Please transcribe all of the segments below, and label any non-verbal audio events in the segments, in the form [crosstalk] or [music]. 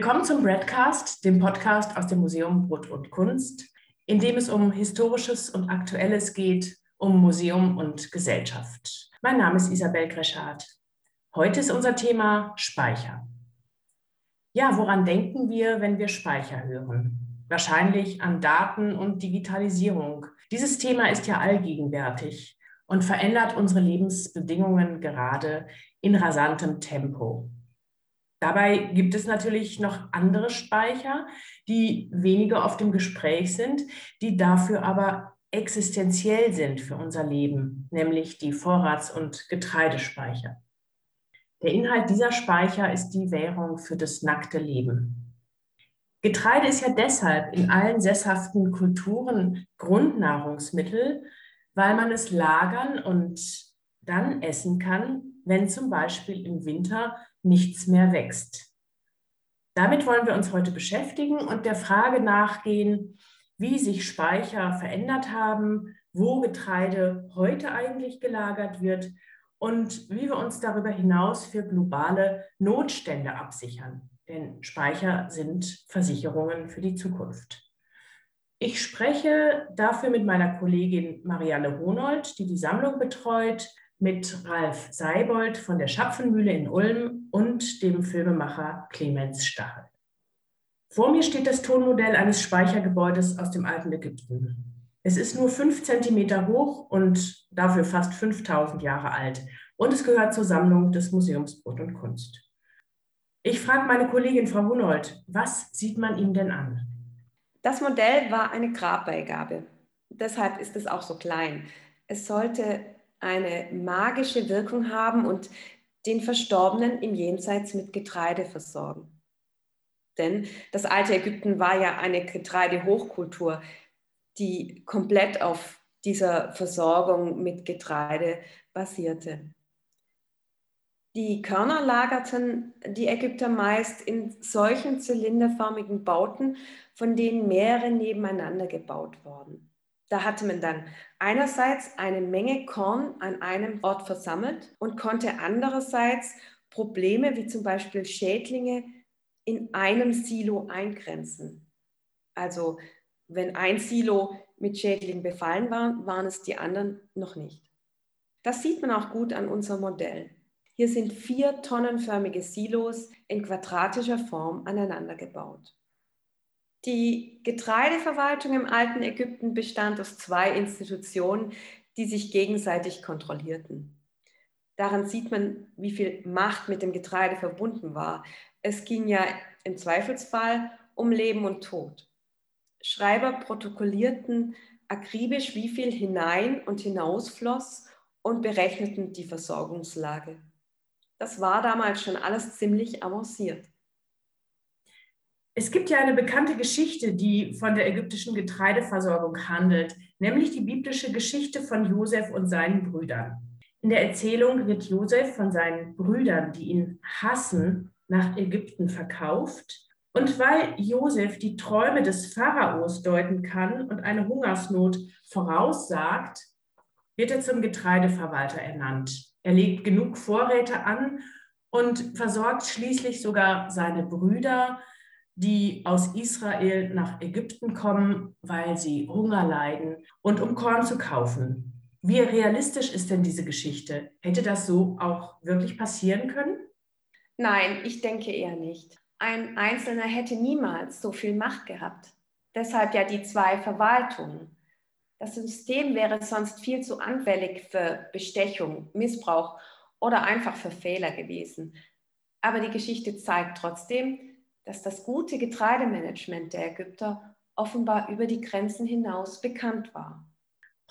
Willkommen zum Breadcast, dem Podcast aus dem Museum Brot und Kunst, in dem es um Historisches und Aktuelles geht, um Museum und Gesellschaft. Mein Name ist Isabel Greschardt. Heute ist unser Thema Speicher. Ja, woran denken wir, wenn wir Speicher hören? Wahrscheinlich an Daten und Digitalisierung. Dieses Thema ist ja allgegenwärtig und verändert unsere Lebensbedingungen gerade in rasantem Tempo. Dabei gibt es natürlich noch andere Speicher, die weniger oft im Gespräch sind, die dafür aber existenziell sind für unser Leben, nämlich die Vorrats- und Getreidespeicher. Der Inhalt dieser Speicher ist die Währung für das nackte Leben. Getreide ist ja deshalb in allen sesshaften Kulturen Grundnahrungsmittel, weil man es lagern und dann essen kann, wenn zum Beispiel im Winter nichts mehr wächst. Damit wollen wir uns heute beschäftigen und der Frage nachgehen, wie sich Speicher verändert haben, wo Getreide heute eigentlich gelagert wird und wie wir uns darüber hinaus für globale Notstände absichern. Denn Speicher sind Versicherungen für die Zukunft. Ich spreche dafür mit meiner Kollegin Marianne Honold, die die Sammlung betreut, mit Ralf Seibold von der Schapfenmühle in Ulm und dem Filmemacher Clemens Stachel. Vor mir steht das Tonmodell eines Speichergebäudes aus dem alten Ägypten. Es ist nur fünf Zentimeter hoch und dafür fast 5000 Jahre alt. Und es gehört zur Sammlung des Museums Brot und Kunst. Ich frage meine Kollegin Frau Hunold, was sieht man ihm denn an? Das Modell war eine Grabbeigabe. Deshalb ist es auch so klein. Es sollte eine magische Wirkung haben und den Verstorbenen im Jenseits mit Getreide versorgen. Denn das alte Ägypten war ja eine Getreidehochkultur, die komplett auf dieser Versorgung mit Getreide basierte. Die Körner lagerten die Ägypter meist in solchen zylinderförmigen Bauten, von denen mehrere nebeneinander gebaut wurden. Da hatte man dann einerseits eine Menge Korn an einem Ort versammelt und konnte andererseits Probleme wie zum Beispiel Schädlinge in einem Silo eingrenzen. Also wenn ein Silo mit Schädlingen befallen war, waren es die anderen noch nicht. Das sieht man auch gut an unserem Modell. Hier sind vier tonnenförmige Silos in quadratischer Form aneinander gebaut. Die Getreideverwaltung im alten Ägypten bestand aus zwei Institutionen, die sich gegenseitig kontrollierten. Daran sieht man, wie viel Macht mit dem Getreide verbunden war. Es ging ja im Zweifelsfall um Leben und Tod. Schreiber protokollierten akribisch, wie viel hinein und hinausfloss und berechneten die Versorgungslage. Das war damals schon alles ziemlich avanciert. Es gibt ja eine bekannte Geschichte, die von der ägyptischen Getreideversorgung handelt, nämlich die biblische Geschichte von Josef und seinen Brüdern. In der Erzählung wird Josef von seinen Brüdern, die ihn hassen, nach Ägypten verkauft. Und weil Josef die Träume des Pharaos deuten kann und eine Hungersnot voraussagt, wird er zum Getreideverwalter ernannt. Er legt genug Vorräte an und versorgt schließlich sogar seine Brüder die aus Israel nach Ägypten kommen, weil sie Hunger leiden und um Korn zu kaufen. Wie realistisch ist denn diese Geschichte? Hätte das so auch wirklich passieren können? Nein, ich denke eher nicht. Ein Einzelner hätte niemals so viel Macht gehabt. Deshalb ja die zwei Verwaltungen. Das System wäre sonst viel zu anfällig für Bestechung, Missbrauch oder einfach für Fehler gewesen. Aber die Geschichte zeigt trotzdem, dass das gute Getreidemanagement der Ägypter offenbar über die Grenzen hinaus bekannt war.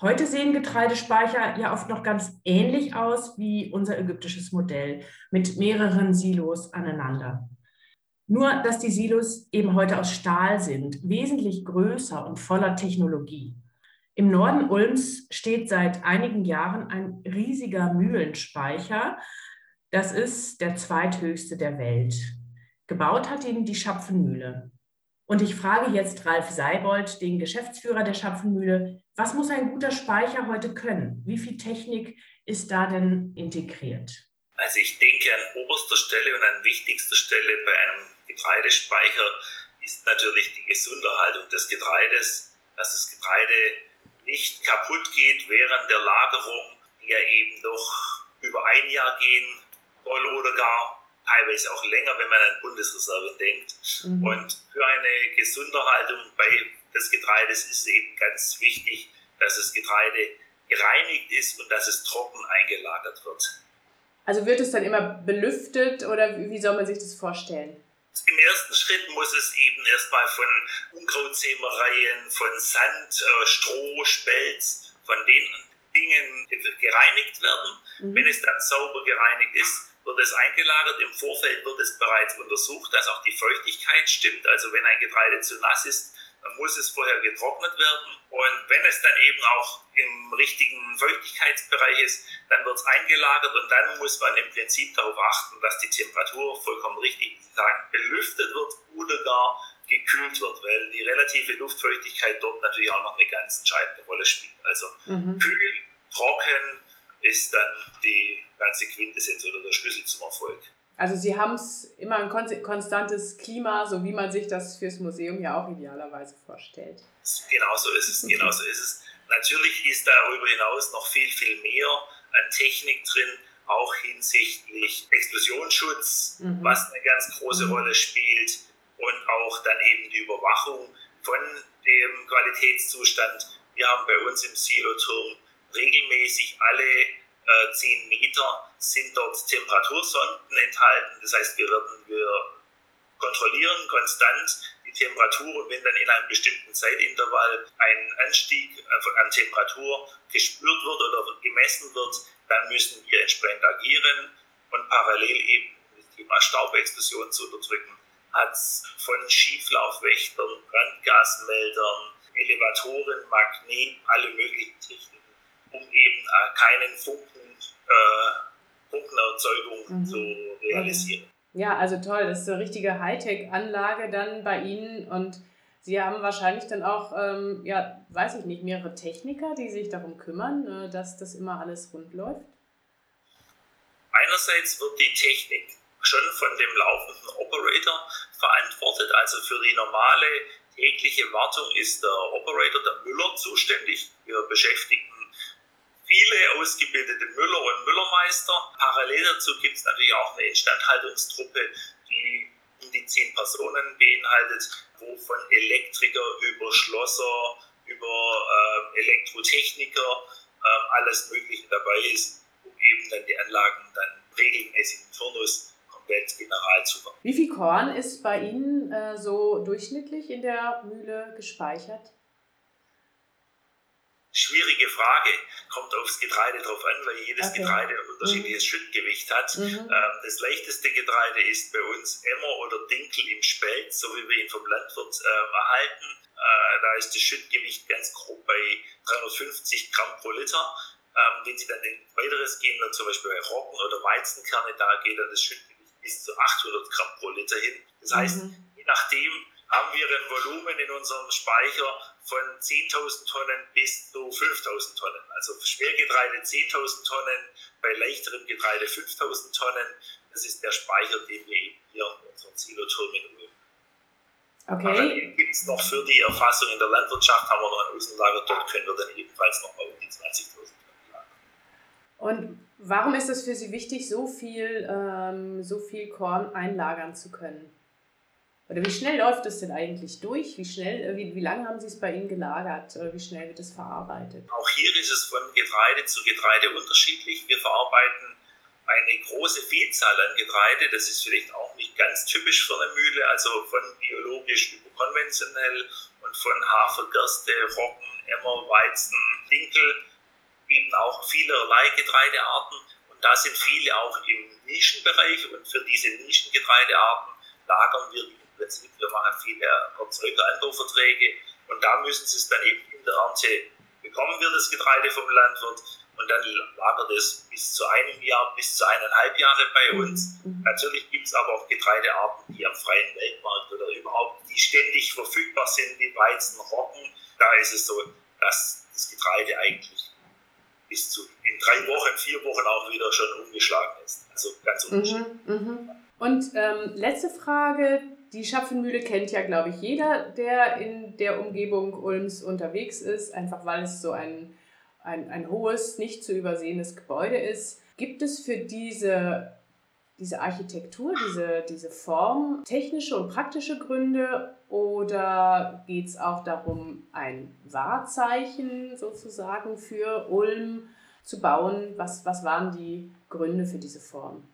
Heute sehen Getreidespeicher ja oft noch ganz ähnlich aus wie unser ägyptisches Modell mit mehreren Silos aneinander. Nur, dass die Silos eben heute aus Stahl sind, wesentlich größer und voller Technologie. Im Norden Ulms steht seit einigen Jahren ein riesiger Mühlenspeicher. Das ist der zweithöchste der Welt. Gebaut hat ihn die Schapfenmühle. Und ich frage jetzt Ralf Seibold, den Geschäftsführer der Schapfenmühle, was muss ein guter Speicher heute können? Wie viel Technik ist da denn integriert? Also ich denke an oberster Stelle und an wichtigster Stelle bei einem Getreidespeicher ist natürlich die Gesunderhaltung des Getreides, dass das Getreide nicht kaputt geht während der Lagerung, die ja eben doch über ein Jahr gehen soll oder gar teilweise auch länger, wenn man an Bundesreserven denkt. Mhm. Und für eine Gesunderhaltung bei des Getreides ist eben ganz wichtig, dass das Getreide gereinigt ist und dass es trocken eingelagert wird. Also wird es dann immer belüftet oder wie soll man sich das vorstellen? Im ersten Schritt muss es eben erstmal von Unkrautsämereien, von Sand, äh, Stroh, Spelz, von den Dingen gereinigt werden. Mhm. Wenn es dann sauber gereinigt ist, wird es eingelagert. Im Vorfeld wird es bereits untersucht, dass auch die Feuchtigkeit stimmt. Also wenn ein Getreide zu nass ist, dann muss es vorher getrocknet werden. Und wenn es dann eben auch im richtigen Feuchtigkeitsbereich ist, dann wird es eingelagert und dann muss man im Prinzip darauf achten, dass die Temperatur vollkommen richtig, sagen, belüftet wird oder gar gekühlt wird, weil die relative Luftfeuchtigkeit dort natürlich auch noch eine ganz entscheidende Rolle spielt. Also mhm. kühl, trocken ist dann die ganze Quintessenz oder der Schlüssel zum Erfolg. Also Sie haben es immer ein konstantes Klima, so wie man sich das fürs Museum ja auch idealerweise vorstellt. Genau so ist es, [laughs] genau so ist es. Natürlich ist darüber hinaus noch viel, viel mehr an Technik drin, auch hinsichtlich Explosionsschutz, mhm. was eine ganz große mhm. Rolle spielt und auch dann eben die Überwachung von dem Qualitätszustand. Wir haben bei uns im Siloturm regelmäßig alle äh, 10 Meter sind dort Temperatursonden enthalten. Das heißt, wir werden wir kontrollieren konstant die Temperatur und wenn dann in einem bestimmten Zeitintervall ein Anstieg an Temperatur gespürt wird oder gemessen wird, dann müssen wir entsprechend agieren und parallel eben das Thema Staubexplosion zu unterdrücken, hat es von Schieflaufwächtern, Brandgasmeldern, Elevatoren, Magnet, alle möglichen Techniken um eben äh, keinen Funken, äh, Funkenerzeugung mhm. zu realisieren. Ja, also toll, das ist eine richtige Hightech-Anlage dann bei Ihnen und Sie haben wahrscheinlich dann auch, ähm, ja, weiß ich nicht, mehrere Techniker, die sich darum kümmern, äh, dass das immer alles rund läuft? Einerseits wird die Technik schon von dem laufenden Operator verantwortet, also für die normale tägliche Wartung ist der Operator, der Müller, zuständig. Wir beschäftigen viele ausgebildete Müller und Müllermeister. Parallel dazu gibt es natürlich auch eine Instandhaltungstruppe, die um die zehn Personen beinhaltet, wo von Elektriker über Schlosser, über äh, Elektrotechniker äh, alles Mögliche dabei ist, um eben dann die Anlagen dann regelmäßig im Turnus komplett general zu machen. Wie viel Korn ist bei Ihnen äh, so durchschnittlich in der Mühle gespeichert? Schwierige Frage. Kommt aufs Getreide drauf an, weil jedes okay. Getreide ein unterschiedliches mhm. Schüttgewicht hat. Mhm. Ähm, das leichteste Getreide ist bei uns Emmer oder Dinkel im Spelt, so wie wir ihn vom Landwirt äh, erhalten. Äh, da ist das Schüttgewicht ganz grob bei 350 Gramm pro Liter. Ähm, wenn Sie dann in weiteres gehen, dann zum Beispiel bei Roggen oder Weizenkerne, da geht dann das Schüttgewicht bis zu 800 Gramm pro Liter hin. Das heißt, mhm. je nachdem, haben wir ein Volumen in unserem Speicher von 10.000 Tonnen bis zu 5.000 Tonnen. Also Schwergetreide 10.000 Tonnen, bei leichterem Getreide 5.000 Tonnen. Das ist der Speicher, den wir eben hier in unseren Siloturmen üben. Okay. gibt es noch für die Erfassung in der Landwirtschaft, haben wir noch ein Außenlager, dort können wir dann ebenfalls noch mal um die 20.000 Tonnen lagern. Und warum ist es für Sie wichtig, so viel, ähm, so viel Korn einlagern zu können? Oder wie schnell läuft es denn eigentlich durch? Wie schnell, äh, wie, wie lange haben Sie es bei Ihnen gelagert? Wie schnell wird es verarbeitet? Auch hier ist es von Getreide zu Getreide unterschiedlich. Wir verarbeiten eine große Vielzahl an Getreide. Das ist vielleicht auch nicht ganz typisch für eine Mühle, also von biologisch über konventionell und von Hafer, Gerste, Roggen, Emmer, Weizen, Dinkel, eben auch vielerlei Getreidearten. Und da sind viele auch im Nischenbereich und für diese Nischengetreidearten lagern wir die Prinzip, wir machen viele Erzeuger-Anbauverträge und da müssen sie es dann eben in der Ernte bekommen wir das Getreide vom Landwirt und dann lagert es bis zu einem Jahr, bis zu eineinhalb Jahre bei mhm. uns. Mhm. Natürlich gibt es aber auch Getreidearten, die am freien Weltmarkt oder überhaupt, die ständig verfügbar sind, wie Weizen, Roggen. Da ist es so, dass das Getreide eigentlich bis zu in drei Wochen, vier Wochen auch wieder schon umgeschlagen ist. Also ganz unterschiedlich. Mhm, mh. Und ähm, letzte Frage. Die Schapfenmühle kennt ja, glaube ich, jeder, der in der Umgebung Ulms unterwegs ist, einfach weil es so ein, ein, ein hohes, nicht zu übersehendes Gebäude ist. Gibt es für diese, diese Architektur, diese, diese Form technische und praktische Gründe oder geht es auch darum, ein Wahrzeichen sozusagen für Ulm zu bauen? Was, was waren die Gründe für diese Form?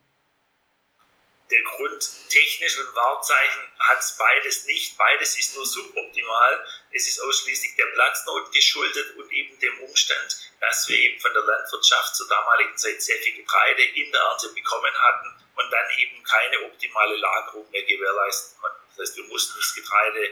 Der Grund technisch und Wahrzeichen hat es beides nicht. Beides ist nur suboptimal. Es ist ausschließlich der Platznot geschuldet und eben dem Umstand, dass wir eben von der Landwirtschaft zur damaligen Zeit sehr viel Getreide in der Ernte bekommen hatten und dann eben keine optimale Lagerung mehr gewährleisten konnten. Das heißt, wir mussten das Getreide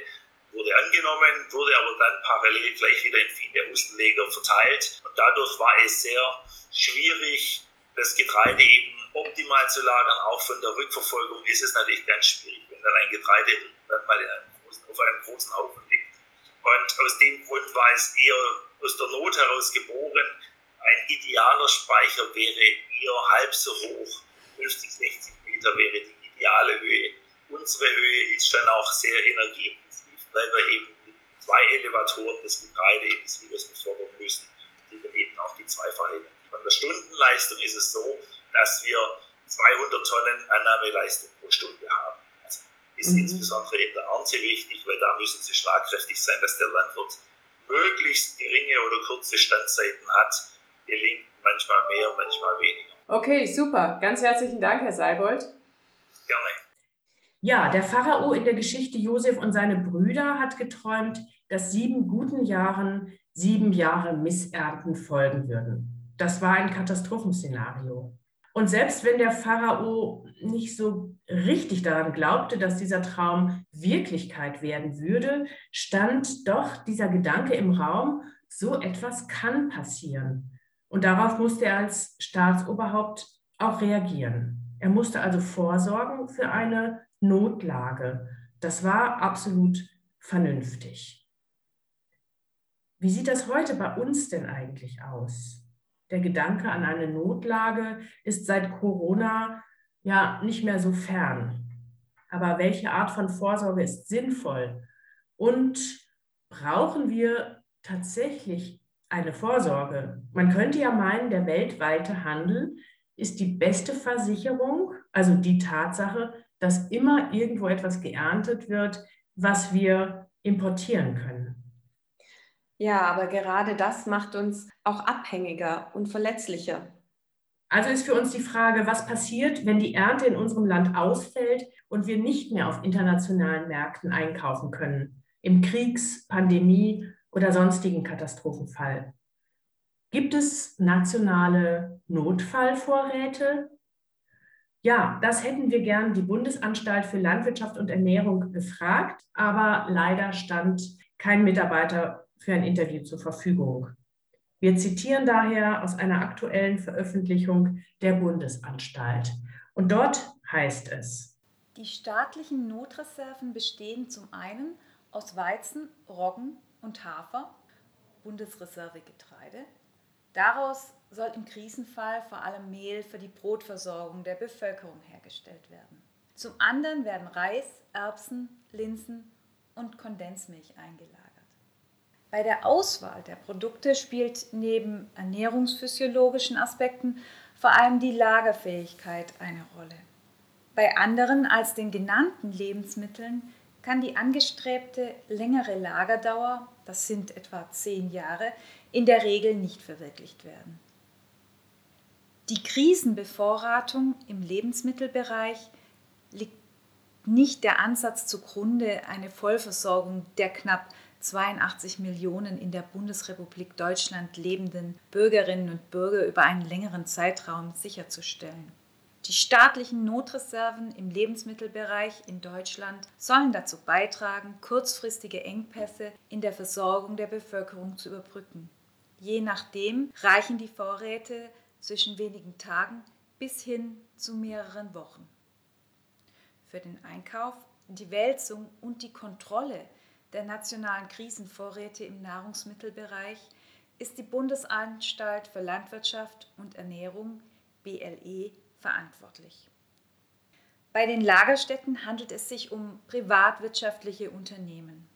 wurde angenommen, wurde aber dann parallel gleich wieder in viele Außenleger verteilt. Und dadurch war es sehr schwierig, das Getreide eben optimal zu lagern. Auch von der Rückverfolgung ist es natürlich ganz schwierig, wenn dann ein Getreide dann mal auf einem großen Haufen liegt. Und aus dem Grund war es eher aus der Not heraus geboren. Ein idealer Speicher wäre eher halb so hoch, 50, 60 Meter wäre die ideale Höhe. Unsere Höhe ist schon auch sehr energieintensiv, weil wir eben mit zwei Elevatoren das Getreide in das Silos befördern müssen, die dann eben auch die zweifache Von der Stundenleistung ist es so, dass wir 200 Tonnen Annahmeleistung pro Stunde haben. Also ist mhm. insbesondere in der Ernte wichtig, weil da müssen sie schlagkräftig sein, dass der Landwirt möglichst geringe oder kurze Standzeiten hat. Gelingt manchmal mehr, manchmal weniger. Okay, super. Ganz herzlichen Dank, Herr Seibold. Gerne. Ja, der Pharao in der Geschichte Josef und seine Brüder hat geträumt, dass sieben guten Jahren sieben Jahre Missernten folgen würden. Das war ein Katastrophenszenario. Und selbst wenn der Pharao nicht so richtig daran glaubte, dass dieser Traum Wirklichkeit werden würde, stand doch dieser Gedanke im Raum, so etwas kann passieren. Und darauf musste er als Staatsoberhaupt auch reagieren. Er musste also vorsorgen für eine Notlage. Das war absolut vernünftig. Wie sieht das heute bei uns denn eigentlich aus? Der Gedanke an eine Notlage ist seit Corona ja nicht mehr so fern. Aber welche Art von Vorsorge ist sinnvoll? Und brauchen wir tatsächlich eine Vorsorge? Man könnte ja meinen, der weltweite Handel ist die beste Versicherung, also die Tatsache, dass immer irgendwo etwas geerntet wird, was wir importieren können. Ja, aber gerade das macht uns auch abhängiger und verletzlicher. Also ist für uns die Frage, was passiert, wenn die Ernte in unserem Land ausfällt und wir nicht mehr auf internationalen Märkten einkaufen können, im Kriegs-, Pandemie- oder sonstigen Katastrophenfall. Gibt es nationale Notfallvorräte? Ja, das hätten wir gern die Bundesanstalt für Landwirtschaft und Ernährung gefragt, aber leider stand kein Mitarbeiter für ein Interview zur Verfügung. Wir zitieren daher aus einer aktuellen Veröffentlichung der Bundesanstalt. Und dort heißt es, die staatlichen Notreserven bestehen zum einen aus Weizen, Roggen und Hafer, Bundesreservegetreide. Daraus soll im Krisenfall vor allem Mehl für die Brotversorgung der Bevölkerung hergestellt werden. Zum anderen werden Reis, Erbsen, Linsen und Kondensmilch eingelagert. Bei der Auswahl der Produkte spielt neben ernährungsphysiologischen Aspekten vor allem die Lagerfähigkeit eine Rolle. Bei anderen als den genannten Lebensmitteln kann die angestrebte längere Lagerdauer, das sind etwa zehn Jahre, in der Regel nicht verwirklicht werden. Die Krisenbevorratung im Lebensmittelbereich liegt nicht der Ansatz zugrunde, eine Vollversorgung der knapp 82 Millionen in der Bundesrepublik Deutschland lebenden Bürgerinnen und Bürger über einen längeren Zeitraum sicherzustellen. Die staatlichen Notreserven im Lebensmittelbereich in Deutschland sollen dazu beitragen, kurzfristige Engpässe in der Versorgung der Bevölkerung zu überbrücken. Je nachdem reichen die Vorräte zwischen wenigen Tagen bis hin zu mehreren Wochen. Für den Einkauf, die Wälzung und die Kontrolle der nationalen Krisenvorräte im Nahrungsmittelbereich ist die Bundesanstalt für Landwirtschaft und Ernährung BLE verantwortlich. Bei den Lagerstätten handelt es sich um privatwirtschaftliche Unternehmen.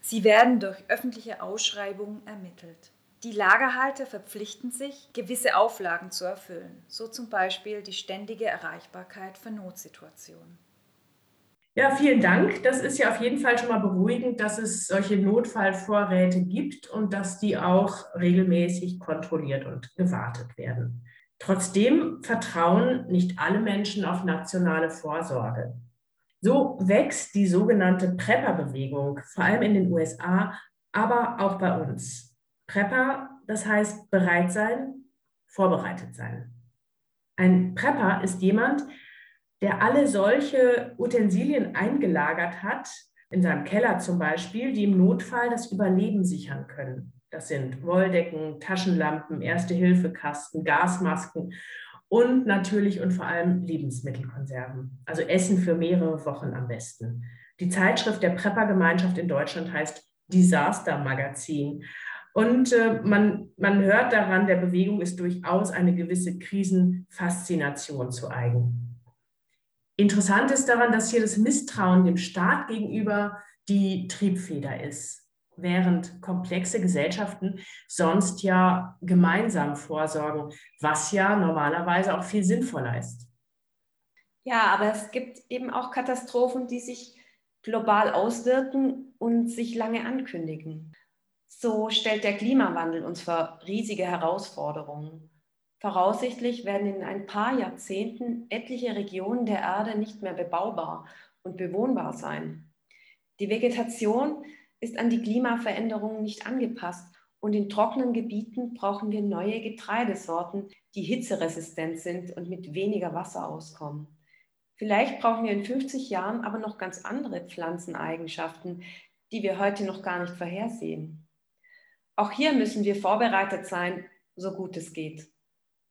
Sie werden durch öffentliche Ausschreibungen ermittelt. Die Lagerhalter verpflichten sich, gewisse Auflagen zu erfüllen, so zum Beispiel die ständige Erreichbarkeit für Notsituationen. Ja, vielen Dank. Das ist ja auf jeden Fall schon mal beruhigend, dass es solche Notfallvorräte gibt und dass die auch regelmäßig kontrolliert und gewartet werden. Trotzdem vertrauen nicht alle Menschen auf nationale Vorsorge. So wächst die sogenannte Prepper-Bewegung, vor allem in den USA, aber auch bei uns. Prepper, das heißt bereit sein, vorbereitet sein. Ein Prepper ist jemand, der alle solche Utensilien eingelagert hat, in seinem Keller zum Beispiel, die im Notfall das Überleben sichern können. Das sind Wolldecken, Taschenlampen, Erste-Hilfe-Kasten, Gasmasken und natürlich und vor allem Lebensmittelkonserven. Also Essen für mehrere Wochen am besten. Die Zeitschrift der Prepper-Gemeinschaft in Deutschland heißt Disaster Magazin. Und äh, man, man hört daran, der Bewegung ist durchaus eine gewisse Krisenfaszination zu eigen. Interessant ist daran, dass hier das Misstrauen dem Staat gegenüber die Triebfeder ist, während komplexe Gesellschaften sonst ja gemeinsam vorsorgen, was ja normalerweise auch viel sinnvoller ist. Ja, aber es gibt eben auch Katastrophen, die sich global auswirken und sich lange ankündigen. So stellt der Klimawandel uns vor riesige Herausforderungen. Voraussichtlich werden in ein paar Jahrzehnten etliche Regionen der Erde nicht mehr bebaubar und bewohnbar sein. Die Vegetation ist an die Klimaveränderungen nicht angepasst und in trockenen Gebieten brauchen wir neue Getreidesorten, die hitzeresistent sind und mit weniger Wasser auskommen. Vielleicht brauchen wir in 50 Jahren aber noch ganz andere Pflanzeneigenschaften, die wir heute noch gar nicht vorhersehen. Auch hier müssen wir vorbereitet sein, so gut es geht.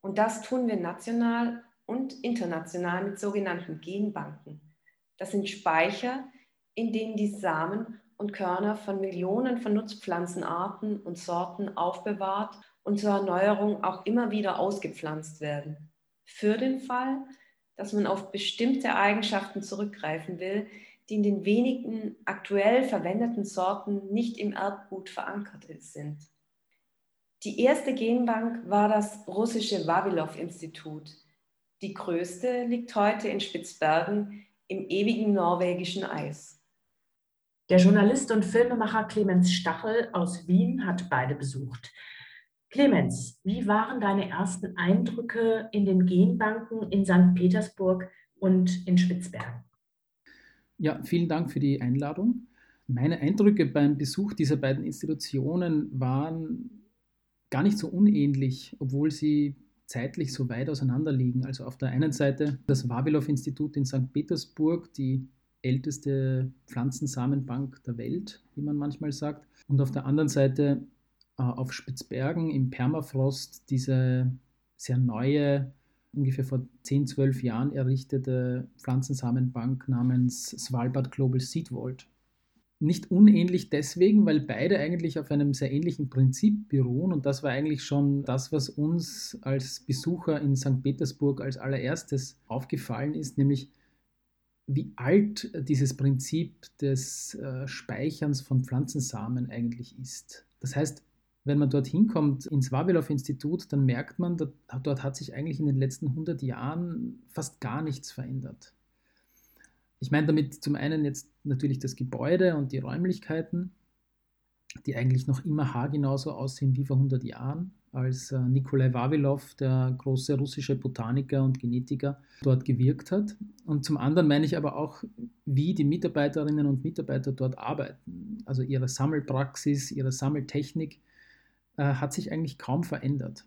Und das tun wir national und international mit sogenannten Genbanken. Das sind Speicher, in denen die Samen und Körner von Millionen von Nutzpflanzenarten und Sorten aufbewahrt und zur Erneuerung auch immer wieder ausgepflanzt werden. Für den Fall, dass man auf bestimmte Eigenschaften zurückgreifen will, die in den wenigen aktuell verwendeten Sorten nicht im Erbgut verankert sind. Die erste Genbank war das russische Vavilov-Institut. Die größte liegt heute in Spitzbergen im ewigen norwegischen Eis. Der Journalist und Filmemacher Clemens Stachel aus Wien hat beide besucht. Clemens, wie waren deine ersten Eindrücke in den Genbanken in St. Petersburg und in Spitzbergen? Ja, vielen Dank für die Einladung. Meine Eindrücke beim Besuch dieser beiden Institutionen waren gar nicht so unähnlich, obwohl sie zeitlich so weit auseinander liegen. Also auf der einen Seite das Wawilow-Institut in St. Petersburg, die älteste Pflanzensamenbank der Welt, wie man manchmal sagt. Und auf der anderen Seite äh, auf Spitzbergen im Permafrost diese sehr neue, ungefähr vor 10, 12 Jahren errichtete Pflanzensamenbank namens Svalbard Global Seed Vault nicht unähnlich deswegen, weil beide eigentlich auf einem sehr ähnlichen Prinzip beruhen. Und das war eigentlich schon das, was uns als Besucher in St. Petersburg als allererstes aufgefallen ist, nämlich wie alt dieses Prinzip des äh, Speicherns von Pflanzensamen eigentlich ist. Das heißt, wenn man dorthin kommt ins Wawilow-Institut, dann merkt man, dort hat sich eigentlich in den letzten 100 Jahren fast gar nichts verändert. Ich meine damit zum einen jetzt natürlich das Gebäude und die Räumlichkeiten, die eigentlich noch immer haargenauso aussehen wie vor 100 Jahren, als äh, Nikolai Vavilov, der große russische Botaniker und Genetiker, dort gewirkt hat. Und zum anderen meine ich aber auch, wie die Mitarbeiterinnen und Mitarbeiter dort arbeiten. Also ihre Sammelpraxis, ihre Sammeltechnik äh, hat sich eigentlich kaum verändert.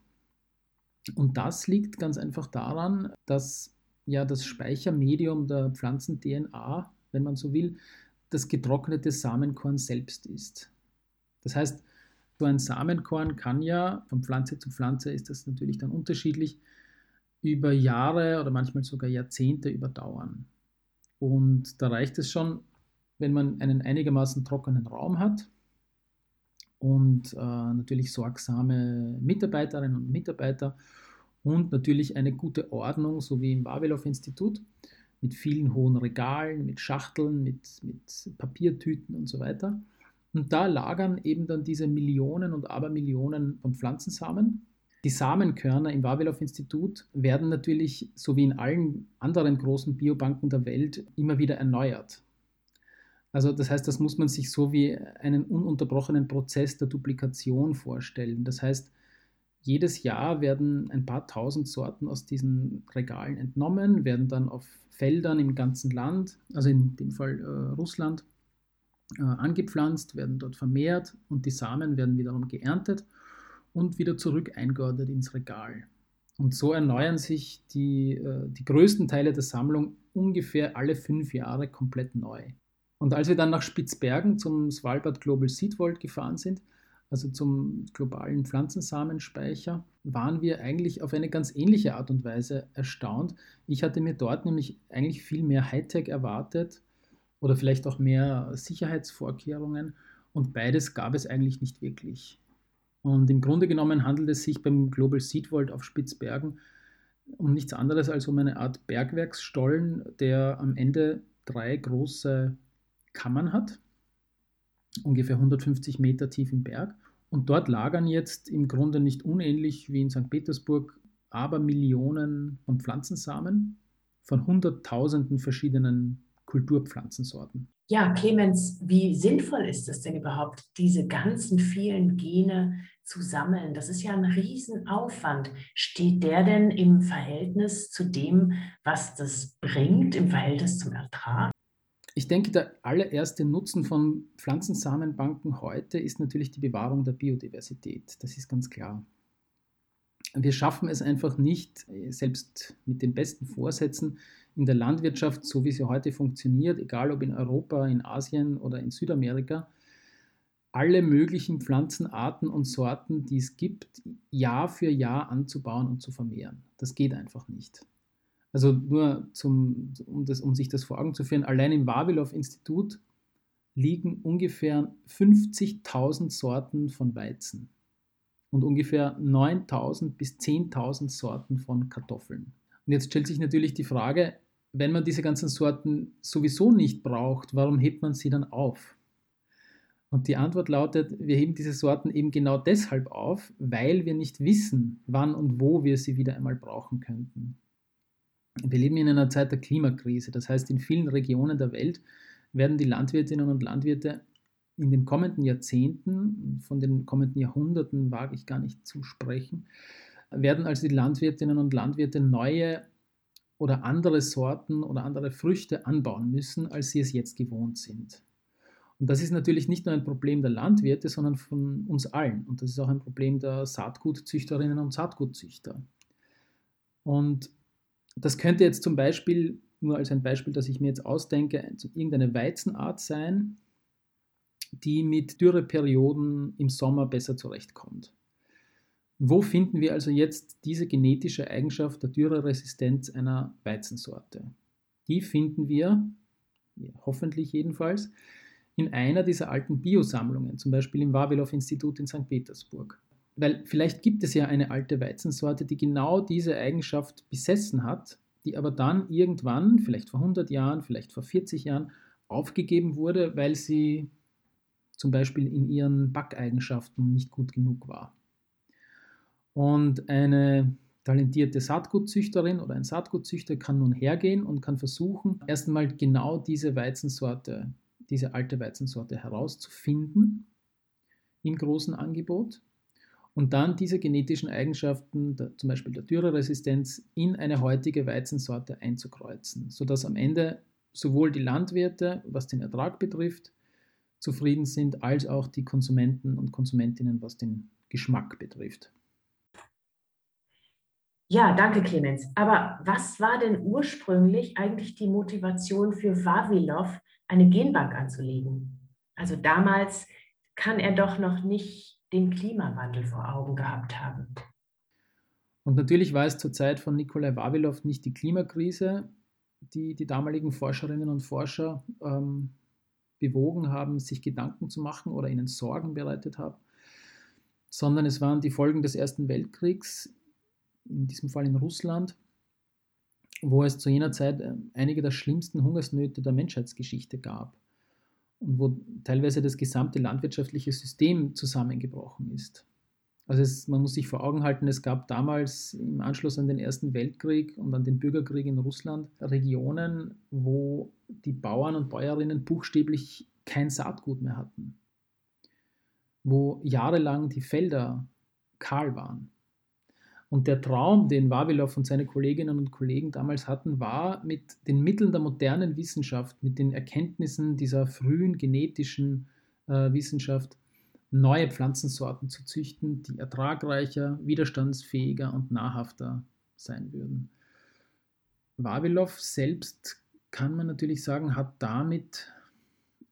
Und das liegt ganz einfach daran, dass ja das Speichermedium der Pflanzen-DNA, wenn man so will, das getrocknete Samenkorn selbst ist. Das heißt, so ein Samenkorn kann ja, von Pflanze zu Pflanze ist das natürlich dann unterschiedlich, über Jahre oder manchmal sogar Jahrzehnte überdauern. Und da reicht es schon, wenn man einen einigermaßen trockenen Raum hat und äh, natürlich sorgsame Mitarbeiterinnen und Mitarbeiter und natürlich eine gute Ordnung, so wie im Wawilow-Institut, mit vielen hohen Regalen, mit Schachteln, mit, mit Papiertüten und so weiter. Und da lagern eben dann diese Millionen und Abermillionen von Pflanzensamen. Die Samenkörner im Wawilow-Institut werden natürlich, so wie in allen anderen großen Biobanken der Welt, immer wieder erneuert. Also das heißt, das muss man sich so wie einen ununterbrochenen Prozess der Duplikation vorstellen. Das heißt, jedes Jahr werden ein paar tausend Sorten aus diesen Regalen entnommen, werden dann auf Feldern im ganzen Land, also in dem Fall äh, Russland, äh, angepflanzt, werden dort vermehrt und die Samen werden wiederum geerntet und wieder zurück eingeordnet ins Regal. Und so erneuern sich die, äh, die größten Teile der Sammlung ungefähr alle fünf Jahre komplett neu. Und als wir dann nach Spitzbergen zum Svalbard Global Seed Vault gefahren sind, also zum globalen Pflanzensamenspeicher, waren wir eigentlich auf eine ganz ähnliche Art und Weise erstaunt. Ich hatte mir dort nämlich eigentlich viel mehr Hightech erwartet oder vielleicht auch mehr Sicherheitsvorkehrungen und beides gab es eigentlich nicht wirklich. Und im Grunde genommen handelt es sich beim Global Seed Vault auf Spitzbergen um nichts anderes als um eine Art Bergwerksstollen, der am Ende drei große Kammern hat ungefähr 150 Meter tief im Berg. Und dort lagern jetzt im Grunde nicht unähnlich wie in St. Petersburg aber Millionen von Pflanzensamen von Hunderttausenden verschiedenen Kulturpflanzensorten. Ja, Clemens, wie sinnvoll ist es denn überhaupt, diese ganzen vielen Gene zu sammeln? Das ist ja ein Riesenaufwand. Steht der denn im Verhältnis zu dem, was das bringt, im Verhältnis zum Ertrag? Ich denke, der allererste Nutzen von Pflanzensamenbanken heute ist natürlich die Bewahrung der Biodiversität. Das ist ganz klar. Wir schaffen es einfach nicht, selbst mit den besten Vorsätzen in der Landwirtschaft, so wie sie heute funktioniert, egal ob in Europa, in Asien oder in Südamerika, alle möglichen Pflanzenarten und Sorten, die es gibt, Jahr für Jahr anzubauen und zu vermehren. Das geht einfach nicht. Also nur zum, um, das, um sich das vor Augen zu führen, allein im Wawilow-Institut liegen ungefähr 50.000 Sorten von Weizen und ungefähr 9.000 bis 10.000 Sorten von Kartoffeln. Und jetzt stellt sich natürlich die Frage, wenn man diese ganzen Sorten sowieso nicht braucht, warum hebt man sie dann auf? Und die Antwort lautet, wir heben diese Sorten eben genau deshalb auf, weil wir nicht wissen, wann und wo wir sie wieder einmal brauchen könnten. Wir leben in einer Zeit der Klimakrise. Das heißt, in vielen Regionen der Welt werden die Landwirtinnen und Landwirte in den kommenden Jahrzehnten, von den kommenden Jahrhunderten wage ich gar nicht zu sprechen, werden also die Landwirtinnen und Landwirte neue oder andere Sorten oder andere Früchte anbauen müssen, als sie es jetzt gewohnt sind. Und das ist natürlich nicht nur ein Problem der Landwirte, sondern von uns allen. Und das ist auch ein Problem der Saatgutzüchterinnen und Saatgutzüchter. Und das könnte jetzt zum Beispiel, nur als ein Beispiel, das ich mir jetzt ausdenke, irgendeine Weizenart sein, die mit Dürreperioden im Sommer besser zurechtkommt. Wo finden wir also jetzt diese genetische Eigenschaft der Dürreresistenz einer Weizensorte? Die finden wir, hoffentlich jedenfalls, in einer dieser alten Biosammlungen, zum Beispiel im Wawilow-Institut in St. Petersburg weil vielleicht gibt es ja eine alte Weizensorte, die genau diese Eigenschaft besessen hat, die aber dann irgendwann, vielleicht vor 100 Jahren, vielleicht vor 40 Jahren, aufgegeben wurde, weil sie zum Beispiel in ihren Backeigenschaften nicht gut genug war. Und eine talentierte Saatgutzüchterin oder ein Saatgutzüchter kann nun hergehen und kann versuchen, erst einmal genau diese Weizensorte, diese alte Weizensorte herauszufinden im großen Angebot und dann diese genetischen Eigenschaften, der, zum Beispiel der Dürreresistenz, in eine heutige Weizensorte einzukreuzen, sodass am Ende sowohl die Landwirte, was den Ertrag betrifft, zufrieden sind, als auch die Konsumenten und Konsumentinnen, was den Geschmack betrifft. Ja, danke Clemens. Aber was war denn ursprünglich eigentlich die Motivation für Vavilov, eine Genbank anzulegen? Also damals kann er doch noch nicht den Klimawandel vor Augen gehabt haben. Und natürlich war es zur Zeit von Nikolai Vavilov nicht die Klimakrise, die die damaligen Forscherinnen und Forscher ähm, bewogen haben, sich Gedanken zu machen oder ihnen Sorgen bereitet haben, sondern es waren die Folgen des Ersten Weltkriegs, in diesem Fall in Russland, wo es zu jener Zeit äh, einige der schlimmsten Hungersnöte der Menschheitsgeschichte gab und wo teilweise das gesamte landwirtschaftliche System zusammengebrochen ist. Also es, man muss sich vor Augen halten, es gab damals im Anschluss an den Ersten Weltkrieg und an den Bürgerkrieg in Russland Regionen, wo die Bauern und Bäuerinnen buchstäblich kein Saatgut mehr hatten, wo jahrelang die Felder kahl waren. Und der Traum, den Vavilov und seine Kolleginnen und Kollegen damals hatten, war, mit den Mitteln der modernen Wissenschaft, mit den Erkenntnissen dieser frühen genetischen äh, Wissenschaft, neue Pflanzensorten zu züchten, die ertragreicher, widerstandsfähiger und nahrhafter sein würden. Vavilov selbst, kann man natürlich sagen, hat damit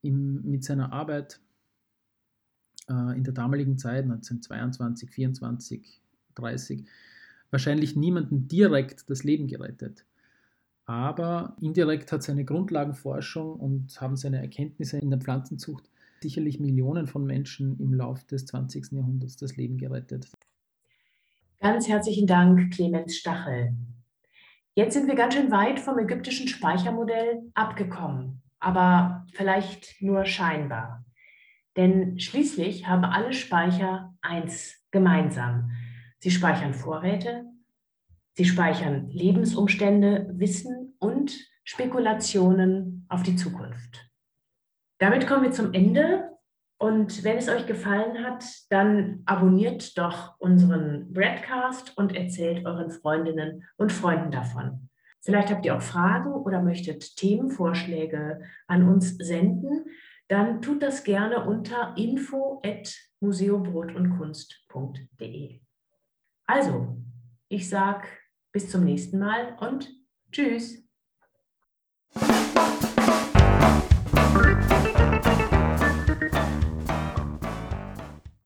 im, mit seiner Arbeit äh, in der damaligen Zeit, 1922, 24, 30 wahrscheinlich niemanden direkt das Leben gerettet. Aber indirekt hat seine Grundlagenforschung und haben seine Erkenntnisse in der Pflanzenzucht sicherlich Millionen von Menschen im Lauf des 20. Jahrhunderts das Leben gerettet. Ganz herzlichen Dank, Clemens Stachel. Jetzt sind wir ganz schön weit vom ägyptischen Speichermodell abgekommen, aber vielleicht nur scheinbar. Denn schließlich haben alle Speicher eins gemeinsam. Sie speichern Vorräte, sie speichern Lebensumstände, Wissen und Spekulationen auf die Zukunft. Damit kommen wir zum Ende. Und wenn es euch gefallen hat, dann abonniert doch unseren Broadcast und erzählt euren Freundinnen und Freunden davon. Vielleicht habt ihr auch Fragen oder möchtet Themenvorschläge an uns senden, dann tut das gerne unter info@museumbrotundkunst.de. Also, ich sage bis zum nächsten Mal und tschüss.